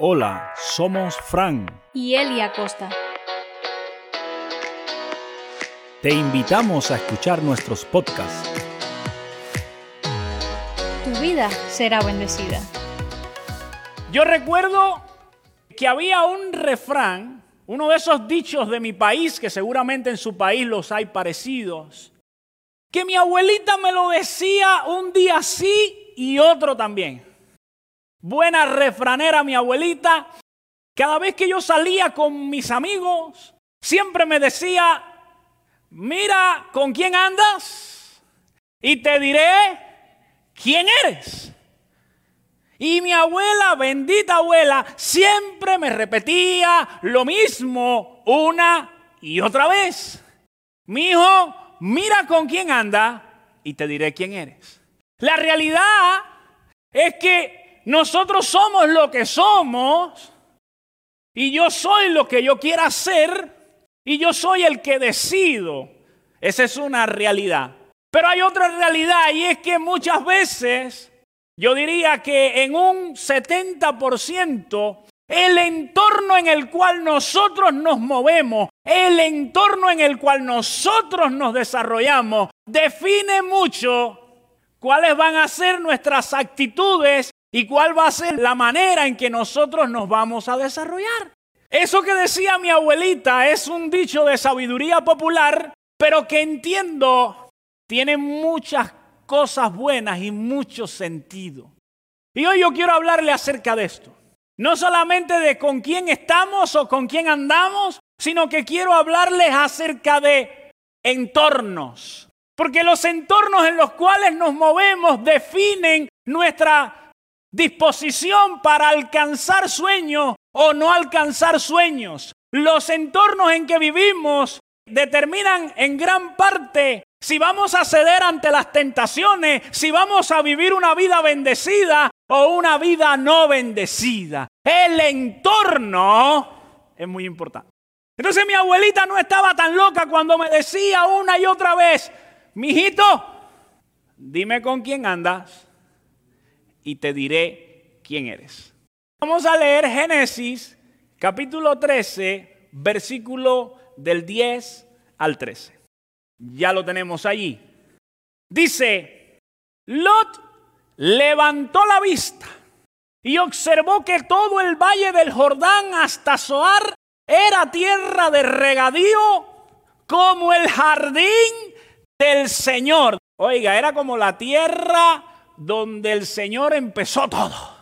Hola, somos Fran. y Eli Acosta. Te invitamos a escuchar nuestros podcasts. Tu vida será bendecida. Yo recuerdo que había un refrán, uno de esos dichos de mi país, que seguramente en su país los hay parecidos, que mi abuelita me lo decía un día sí y otro también. Buena refranera mi abuelita, cada vez que yo salía con mis amigos, siempre me decía, mira con quién andas y te diré quién eres. Y mi abuela, bendita abuela, siempre me repetía lo mismo una y otra vez. Mi hijo, mira con quién anda y te diré quién eres. La realidad es que nosotros somos lo que somos y yo soy lo que yo quiera ser y yo soy el que decido. Esa es una realidad. Pero hay otra realidad y es que muchas veces yo diría que en un 70% el entorno en el cual nosotros nos movemos, el entorno en el cual nosotros nos desarrollamos, define mucho cuáles van a ser nuestras actitudes y cuál va a ser la manera en que nosotros nos vamos a desarrollar. Eso que decía mi abuelita es un dicho de sabiduría popular, pero que entiendo tiene muchas cosas buenas y mucho sentido. Y hoy yo quiero hablarle acerca de esto. No solamente de con quién estamos o con quién andamos, sino que quiero hablarles acerca de entornos. Porque los entornos en los cuales nos movemos definen nuestra disposición para alcanzar sueños o no alcanzar sueños. Los entornos en que vivimos determinan en gran parte si vamos a ceder ante las tentaciones, si vamos a vivir una vida bendecida o una vida no bendecida. El entorno es muy importante. Entonces mi abuelita no estaba tan loca cuando me decía una y otra vez, mijito, dime con quién andas y te diré quién eres. Vamos a leer Génesis capítulo 13, versículo del 10 al 13. Ya lo tenemos allí. Dice, Lot levantó la vista y observó que todo el valle del Jordán hasta Zoar era tierra de regadío como el jardín del Señor. Oiga, era como la tierra donde el Señor empezó todo.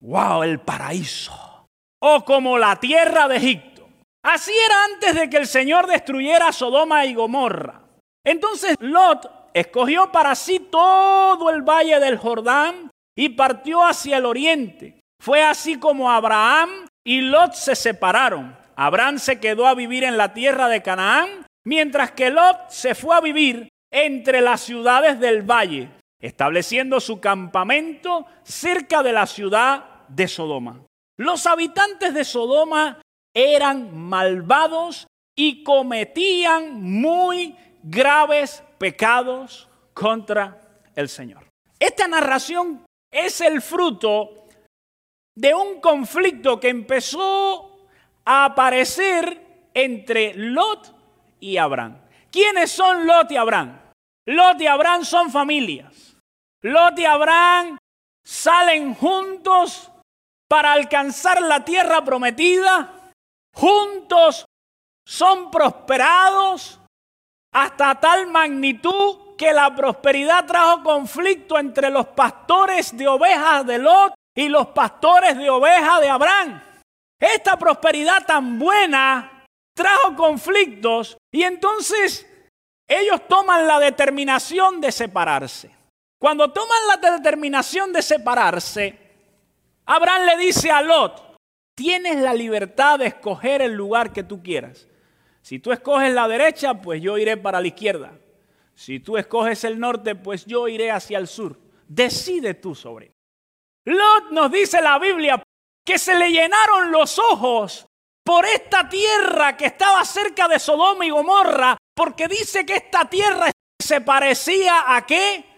¡Wow! El paraíso. O como la tierra de Egipto. Así era antes de que el Señor destruyera Sodoma y Gomorra. Entonces Lot escogió para sí todo el valle del Jordán y partió hacia el oriente. Fue así como Abraham y Lot se separaron. Abraham se quedó a vivir en la tierra de Canaán, mientras que Lot se fue a vivir entre las ciudades del valle, estableciendo su campamento cerca de la ciudad de Sodoma. Los habitantes de Sodoma eran malvados y cometían muy graves pecados contra el Señor. Esta narración es el fruto de un conflicto que empezó a aparecer entre Lot y Abraham. ¿Quiénes son Lot y Abraham? Lot y Abraham son familias. Lot y Abraham salen juntos para alcanzar la tierra prometida. Juntos son prosperados hasta tal magnitud que la prosperidad trajo conflicto entre los pastores de ovejas de Lot y los pastores de ovejas de Abraham. Esta prosperidad tan buena trajo conflictos y entonces ellos toman la determinación de separarse. Cuando toman la determinación de separarse, Abraham le dice a Lot, tienes la libertad de escoger el lugar que tú quieras. Si tú escoges la derecha, pues yo iré para la izquierda. Si tú escoges el norte, pues yo iré hacia el sur. Decide tú sobre. Lot nos dice la Biblia que se le llenaron los ojos por esta tierra que estaba cerca de Sodoma y Gomorra, porque dice que esta tierra se parecía a qué?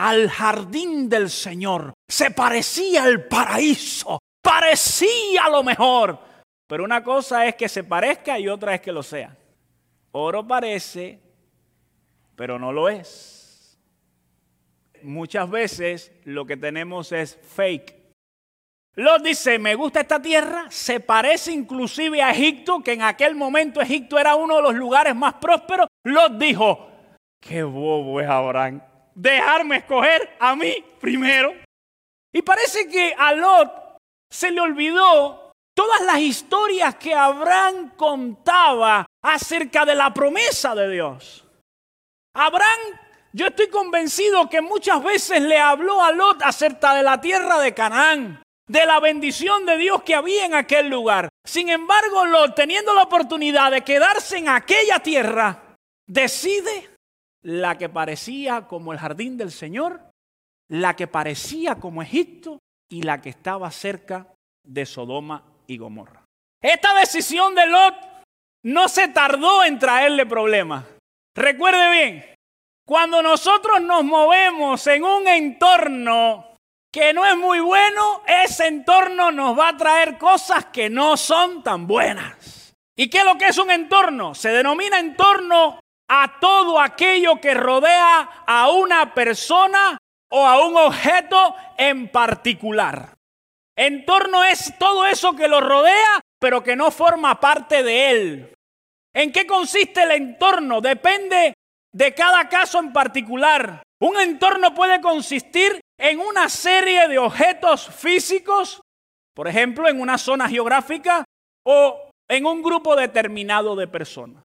Al jardín del Señor, se parecía al paraíso. parecía lo mejor. Pero una cosa es que se parezca y otra es que lo sea. Oro parece, pero no lo es. Muchas veces lo que tenemos es fake. Lot dice, me gusta esta tierra, se parece inclusive a Egipto, que en aquel momento Egipto era uno de los lugares más prósperos. Lot dijo, qué bobo es Abraham, dejarme escoger a mí primero. Y parece que a Lot se le olvidó todas las historias que Abraham contaba acerca de la promesa de Dios. Abraham, yo estoy convencido que muchas veces le habló a Lot acerca de la tierra de Canaán, de la bendición de Dios que había en aquel lugar. Sin embargo, Lot, teniendo la oportunidad de quedarse en aquella tierra, decide la que parecía como el jardín del Señor, la que parecía como Egipto y la que estaba cerca de Sodoma y Gomorra. Esta decisión de Lot no se tardó en traerle problemas. Recuerde bien, cuando nosotros nos movemos en un entorno que no es muy bueno, ese entorno nos va a traer cosas que no son tan buenas. ¿Y qué es lo que es un entorno? Se denomina entorno a todo aquello que rodea a una persona o a un objeto en particular. Entorno es todo eso que lo rodea, pero que no forma parte de él. ¿En qué consiste el entorno? Depende de cada caso en particular. Un entorno puede consistir en una serie de objetos físicos, por ejemplo, en una zona geográfica o en un grupo determinado de personas.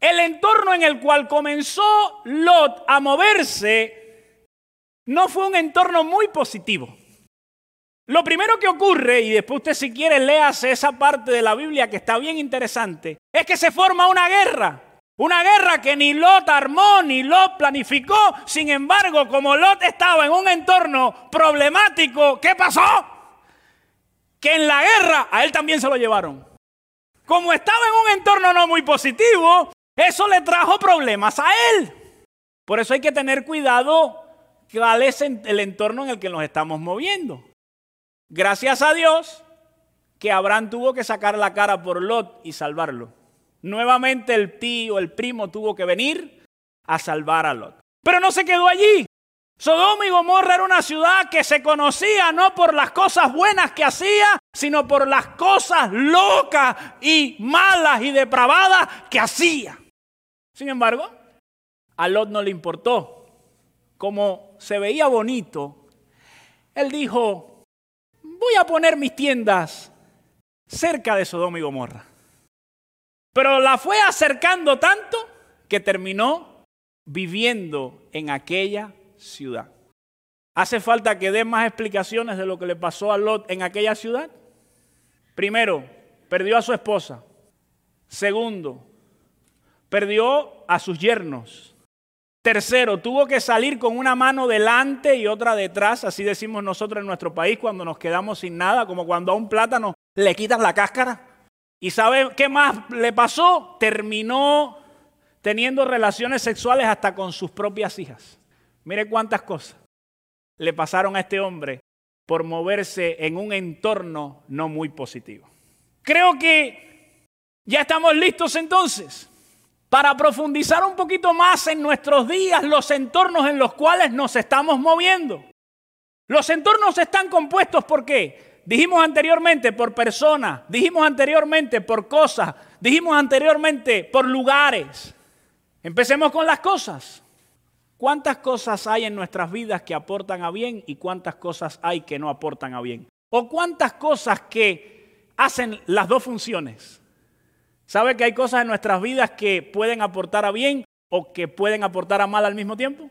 El entorno en el cual comenzó Lot a moverse no fue un entorno muy positivo. Lo primero que ocurre, y después usted si quiere léase esa parte de la Biblia que está bien interesante, es que se forma una guerra. Una guerra que ni Lot armó ni Lot planificó. Sin embargo, como Lot estaba en un entorno problemático, ¿qué pasó? Que en la guerra a él también se lo llevaron. Como estaba en un entorno no muy positivo, eso le trajo problemas a él. Por eso hay que tener cuidado cuál es el entorno en el que nos estamos moviendo. Gracias a Dios que Abraham tuvo que sacar la cara por Lot y salvarlo. Nuevamente el tío, el primo tuvo que venir a salvar a Lot. Pero no se quedó allí. Sodoma y Gomorra era una ciudad que se conocía no por las cosas buenas que hacía, sino por las cosas locas y malas y depravadas que hacía. Sin embargo, a Lot no le importó. Como se veía bonito, él dijo, voy a poner mis tiendas cerca de Sodoma y Gomorra. Pero la fue acercando tanto que terminó viviendo en aquella ciudad. ¿Hace falta que dé más explicaciones de lo que le pasó a Lot en aquella ciudad? Primero, perdió a su esposa. Segundo, perdió a sus yernos. Tercero, tuvo que salir con una mano delante y otra detrás, así decimos nosotros en nuestro país cuando nos quedamos sin nada, como cuando a un plátano le quitan la cáscara. ¿Y sabe qué más le pasó? Terminó teniendo relaciones sexuales hasta con sus propias hijas. Mire cuántas cosas le pasaron a este hombre por moverse en un entorno no muy positivo. Creo que ya estamos listos entonces para profundizar un poquito más en nuestros días los entornos en los cuales nos estamos moviendo. Los entornos están compuestos por qué? Dijimos anteriormente por personas, dijimos anteriormente por cosas, dijimos anteriormente por lugares. Empecemos con las cosas. ¿Cuántas cosas hay en nuestras vidas que aportan a bien y cuántas cosas hay que no aportan a bien? ¿O cuántas cosas que hacen las dos funciones? ¿Sabe que hay cosas en nuestras vidas que pueden aportar a bien o que pueden aportar a mal al mismo tiempo?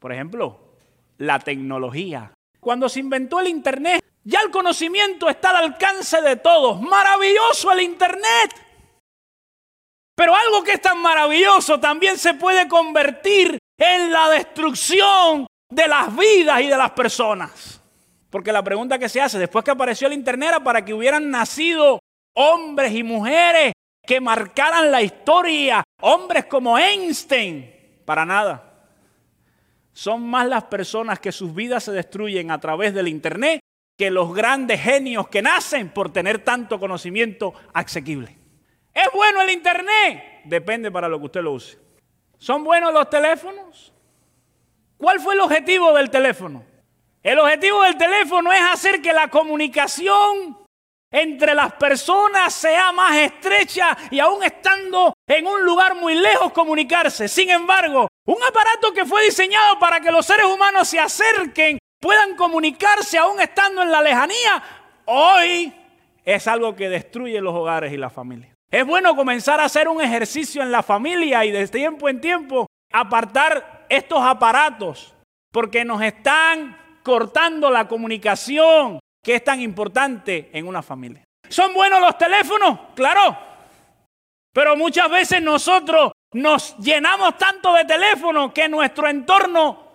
Por ejemplo, la tecnología. Cuando se inventó el Internet, ya el conocimiento está al alcance de todos. Maravilloso el Internet. Pero algo que es tan maravilloso también se puede convertir en la destrucción de las vidas y de las personas. Porque la pregunta que se hace después que apareció el Internet era para que hubieran nacido hombres y mujeres que marcaran la historia, hombres como Einstein, para nada. Son más las personas que sus vidas se destruyen a través del Internet que los grandes genios que nacen por tener tanto conocimiento asequible. ¿Es bueno el Internet? Depende para lo que usted lo use. ¿Son buenos los teléfonos? ¿Cuál fue el objetivo del teléfono? El objetivo del teléfono es hacer que la comunicación entre las personas sea más estrecha y aún estando en un lugar muy lejos comunicarse. Sin embargo, un aparato que fue diseñado para que los seres humanos se acerquen, puedan comunicarse aún estando en la lejanía, hoy es algo que destruye los hogares y la familia. Es bueno comenzar a hacer un ejercicio en la familia y de tiempo en tiempo apartar estos aparatos porque nos están cortando la comunicación que es tan importante en una familia. ¿Son buenos los teléfonos? Claro. Pero muchas veces nosotros nos llenamos tanto de teléfonos que nuestro entorno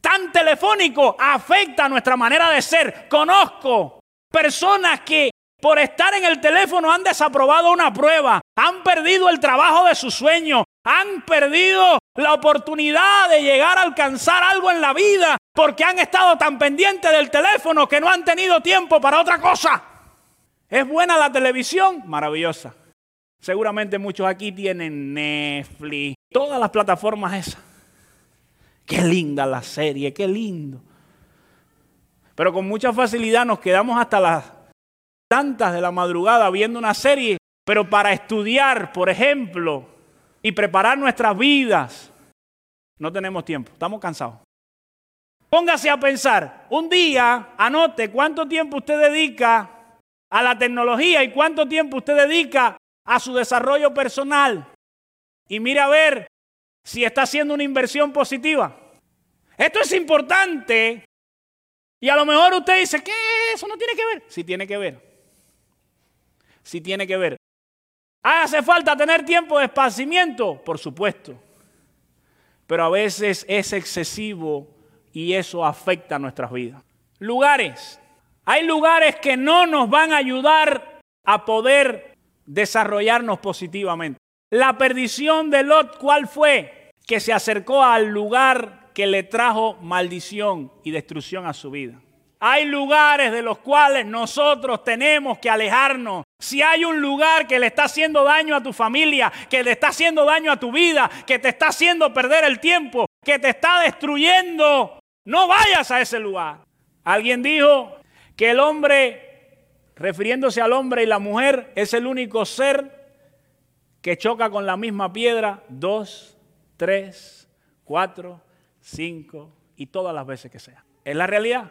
tan telefónico afecta nuestra manera de ser. Conozco personas que por estar en el teléfono han desaprobado una prueba, han perdido el trabajo de su sueño, han perdido la oportunidad de llegar a alcanzar algo en la vida porque han estado tan pendientes del teléfono que no han tenido tiempo para otra cosa. ¿Es buena la televisión? Maravillosa. Seguramente muchos aquí tienen Netflix, todas las plataformas esas. Qué linda la serie, qué lindo. Pero con mucha facilidad nos quedamos hasta las tantas de la madrugada viendo una serie, pero para estudiar, por ejemplo, y preparar nuestras vidas, no tenemos tiempo, estamos cansados. Póngase a pensar, un día anote cuánto tiempo usted dedica a la tecnología y cuánto tiempo usted dedica a su desarrollo personal. Y mire a ver si está haciendo una inversión positiva. Esto es importante. Y a lo mejor usted dice, ¿qué? Eso no tiene que ver. Sí tiene que ver si tiene que ver. ¿Hace falta tener tiempo de esparcimiento? Por supuesto. Pero a veces es excesivo y eso afecta nuestras vidas. Lugares. Hay lugares que no nos van a ayudar a poder desarrollarnos positivamente. La perdición de Lot, ¿cuál fue? Que se acercó al lugar que le trajo maldición y destrucción a su vida. Hay lugares de los cuales nosotros tenemos que alejarnos. Si hay un lugar que le está haciendo daño a tu familia, que le está haciendo daño a tu vida, que te está haciendo perder el tiempo, que te está destruyendo, no vayas a ese lugar. Alguien dijo que el hombre, refiriéndose al hombre y la mujer, es el único ser que choca con la misma piedra dos, tres, cuatro, cinco y todas las veces que sea. Es la realidad.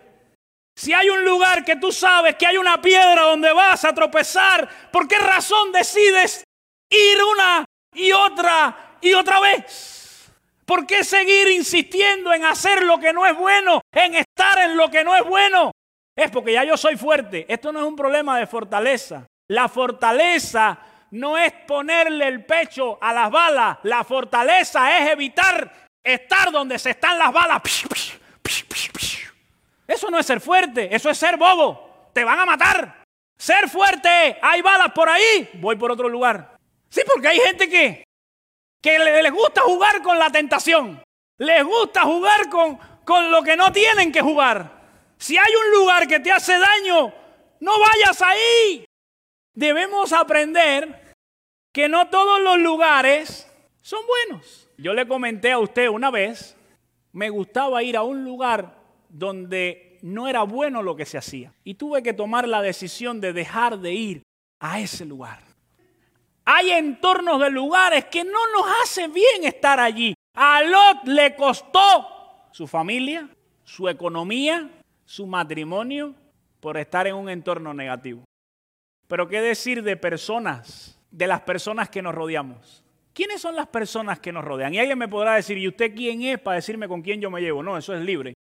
Si hay un lugar que tú sabes que hay una piedra donde vas a tropezar, ¿por qué razón decides ir una y otra y otra vez? ¿Por qué seguir insistiendo en hacer lo que no es bueno, en estar en lo que no es bueno? Es porque ya yo soy fuerte. Esto no es un problema de fortaleza. La fortaleza no es ponerle el pecho a las balas. La fortaleza es evitar estar donde se están las balas. Eso no es ser fuerte, eso es ser bobo. Te van a matar. Ser fuerte, hay balas por ahí, voy por otro lugar. Sí, porque hay gente que, que les gusta jugar con la tentación. Les gusta jugar con, con lo que no tienen que jugar. Si hay un lugar que te hace daño, no vayas ahí. Debemos aprender que no todos los lugares son buenos. Yo le comenté a usted una vez, me gustaba ir a un lugar donde no era bueno lo que se hacía. Y tuve que tomar la decisión de dejar de ir a ese lugar. Hay entornos de lugares que no nos hace bien estar allí. A Lot le costó su familia, su economía, su matrimonio por estar en un entorno negativo. Pero qué decir de personas, de las personas que nos rodeamos. ¿Quiénes son las personas que nos rodean? Y alguien me podrá decir, ¿y usted quién es para decirme con quién yo me llevo? No, eso es libre.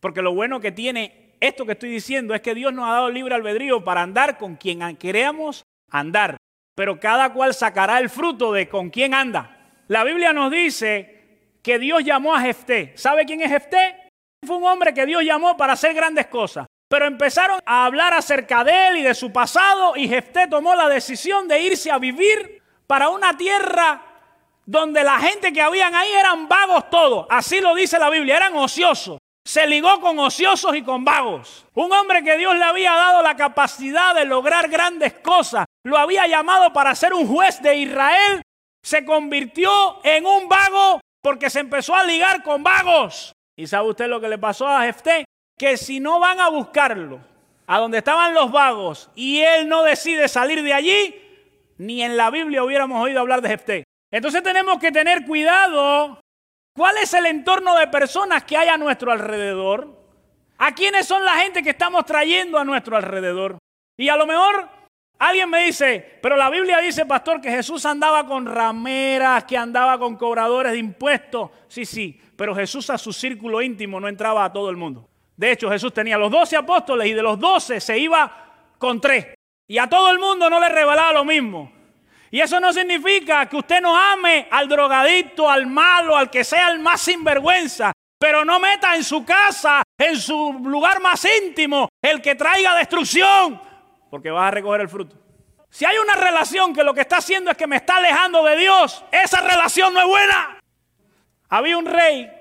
Porque lo bueno que tiene esto que estoy diciendo es que Dios nos ha dado libre albedrío para andar con quien queremos andar. Pero cada cual sacará el fruto de con quién anda. La Biblia nos dice que Dios llamó a Jefté. ¿Sabe quién es Jefté? Fue un hombre que Dios llamó para hacer grandes cosas. Pero empezaron a hablar acerca de él y de su pasado y Jefté tomó la decisión de irse a vivir para una tierra donde la gente que habían ahí eran vagos todos. Así lo dice la Biblia, eran ociosos. Se ligó con ociosos y con vagos. Un hombre que Dios le había dado la capacidad de lograr grandes cosas, lo había llamado para ser un juez de Israel, se convirtió en un vago porque se empezó a ligar con vagos. ¿Y sabe usted lo que le pasó a Jefté? Que si no van a buscarlo a donde estaban los vagos y él no decide salir de allí, ni en la Biblia hubiéramos oído hablar de Jefté. Entonces tenemos que tener cuidado. ¿Cuál es el entorno de personas que hay a nuestro alrededor? ¿A quiénes son la gente que estamos trayendo a nuestro alrededor? Y a lo mejor alguien me dice, pero la Biblia dice, pastor, que Jesús andaba con rameras, que andaba con cobradores de impuestos. Sí, sí, pero Jesús a su círculo íntimo no entraba a todo el mundo. De hecho, Jesús tenía los doce apóstoles y de los doce se iba con tres. Y a todo el mundo no le revelaba lo mismo. Y eso no significa que usted no ame al drogadicto, al malo, al que sea el más sinvergüenza. Pero no meta en su casa, en su lugar más íntimo, el que traiga destrucción, porque vas a recoger el fruto. Si hay una relación que lo que está haciendo es que me está alejando de Dios, esa relación no es buena. Había un rey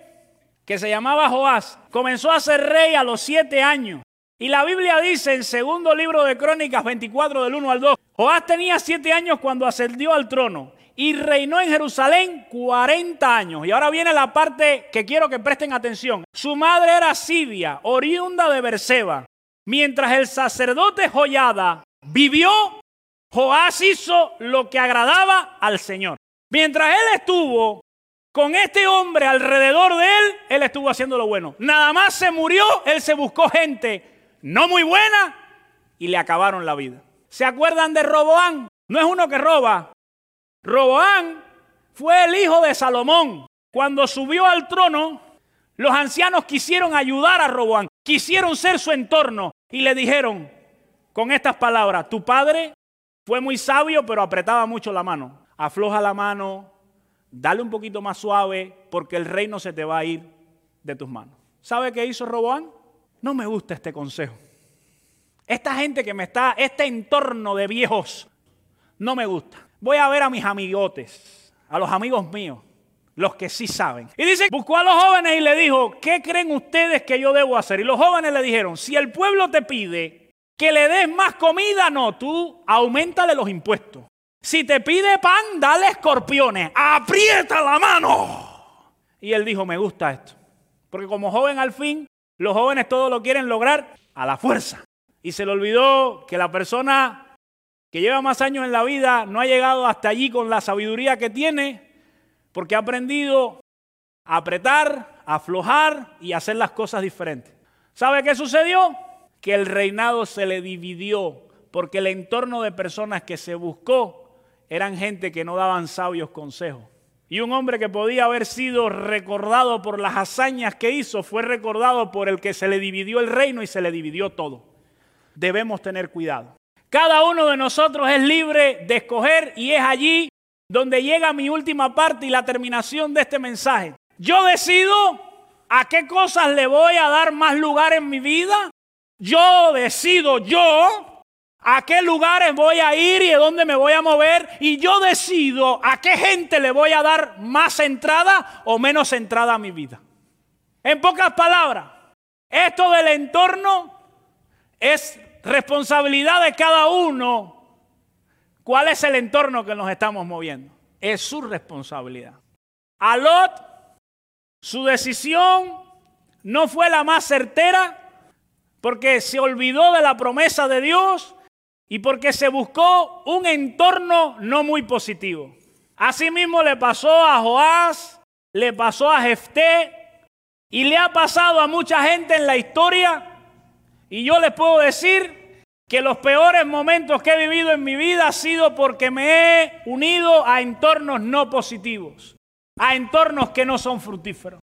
que se llamaba Joás, comenzó a ser rey a los siete años. Y la Biblia dice en segundo libro de Crónicas 24 del 1 al 2, Joás tenía siete años cuando ascendió al trono y reinó en Jerusalén 40 años. Y ahora viene la parte que quiero que presten atención. Su madre era Sidia, oriunda de Berseba. Mientras el sacerdote Joyada vivió, Joás hizo lo que agradaba al Señor. Mientras él estuvo con este hombre alrededor de él, él estuvo haciendo lo bueno. Nada más se murió, él se buscó gente no muy buena y le acabaron la vida. ¿Se acuerdan de Roboán? No es uno que roba. Roboán fue el hijo de Salomón. Cuando subió al trono, los ancianos quisieron ayudar a Roboán, quisieron ser su entorno y le dijeron con estas palabras, tu padre fue muy sabio pero apretaba mucho la mano. Afloja la mano, dale un poquito más suave porque el reino se te va a ir de tus manos. ¿Sabe qué hizo Roboán? No me gusta este consejo. Esta gente que me está, este entorno de viejos, no me gusta. Voy a ver a mis amigotes, a los amigos míos, los que sí saben. Y dice, buscó a los jóvenes y le dijo, ¿qué creen ustedes que yo debo hacer? Y los jóvenes le dijeron, si el pueblo te pide que le des más comida, no, tú aumentale los impuestos. Si te pide pan, dale escorpiones, aprieta la mano. Y él dijo, me gusta esto. Porque como joven al fin, los jóvenes todo lo quieren lograr a la fuerza. Y se le olvidó que la persona que lleva más años en la vida no ha llegado hasta allí con la sabiduría que tiene, porque ha aprendido a apretar, a aflojar y hacer las cosas diferentes. ¿Sabe qué sucedió? Que el reinado se le dividió, porque el entorno de personas que se buscó eran gente que no daban sabios consejos. Y un hombre que podía haber sido recordado por las hazañas que hizo fue recordado por el que se le dividió el reino y se le dividió todo. Debemos tener cuidado. Cada uno de nosotros es libre de escoger y es allí donde llega mi última parte y la terminación de este mensaje. Yo decido a qué cosas le voy a dar más lugar en mi vida. Yo decido yo a qué lugares voy a ir y a dónde me voy a mover y yo decido a qué gente le voy a dar más entrada o menos entrada a mi vida. En pocas palabras, esto del entorno es responsabilidad de cada uno. ¿Cuál es el entorno que nos estamos moviendo? Es su responsabilidad. A Lot, su decisión no fue la más certera porque se olvidó de la promesa de Dios y porque se buscó un entorno no muy positivo. Asimismo le pasó a Joás, le pasó a Jefté y le ha pasado a mucha gente en la historia. Y yo les puedo decir que los peores momentos que he vivido en mi vida ha sido porque me he unido a entornos no positivos, a entornos que no son fructíferos.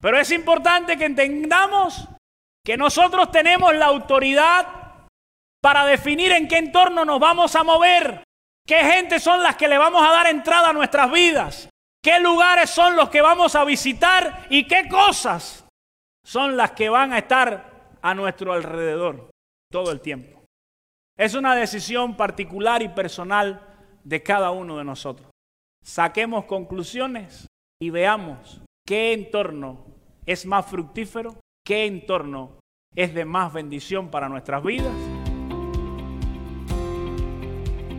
Pero es importante que entendamos que nosotros tenemos la autoridad para definir en qué entorno nos vamos a mover, qué gente son las que le vamos a dar entrada a nuestras vidas, qué lugares son los que vamos a visitar y qué cosas son las que van a estar a nuestro alrededor todo el tiempo. Es una decisión particular y personal de cada uno de nosotros. Saquemos conclusiones y veamos qué entorno es más fructífero ¿qué entorno es de más bendición para nuestras vidas?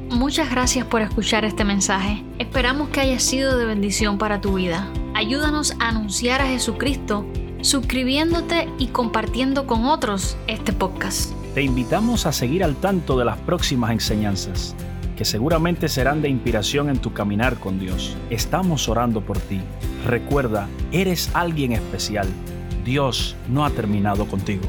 Muchas gracias por escuchar este mensaje. Esperamos que haya sido de bendición para tu vida. Ayúdanos a anunciar a Jesucristo suscribiéndote y compartiendo con otros este podcast. Te invitamos a seguir al tanto de las próximas enseñanzas, que seguramente serán de inspiración en tu caminar con Dios. Estamos orando por ti. Recuerda, eres alguien especial. Dios no ha terminado contigo.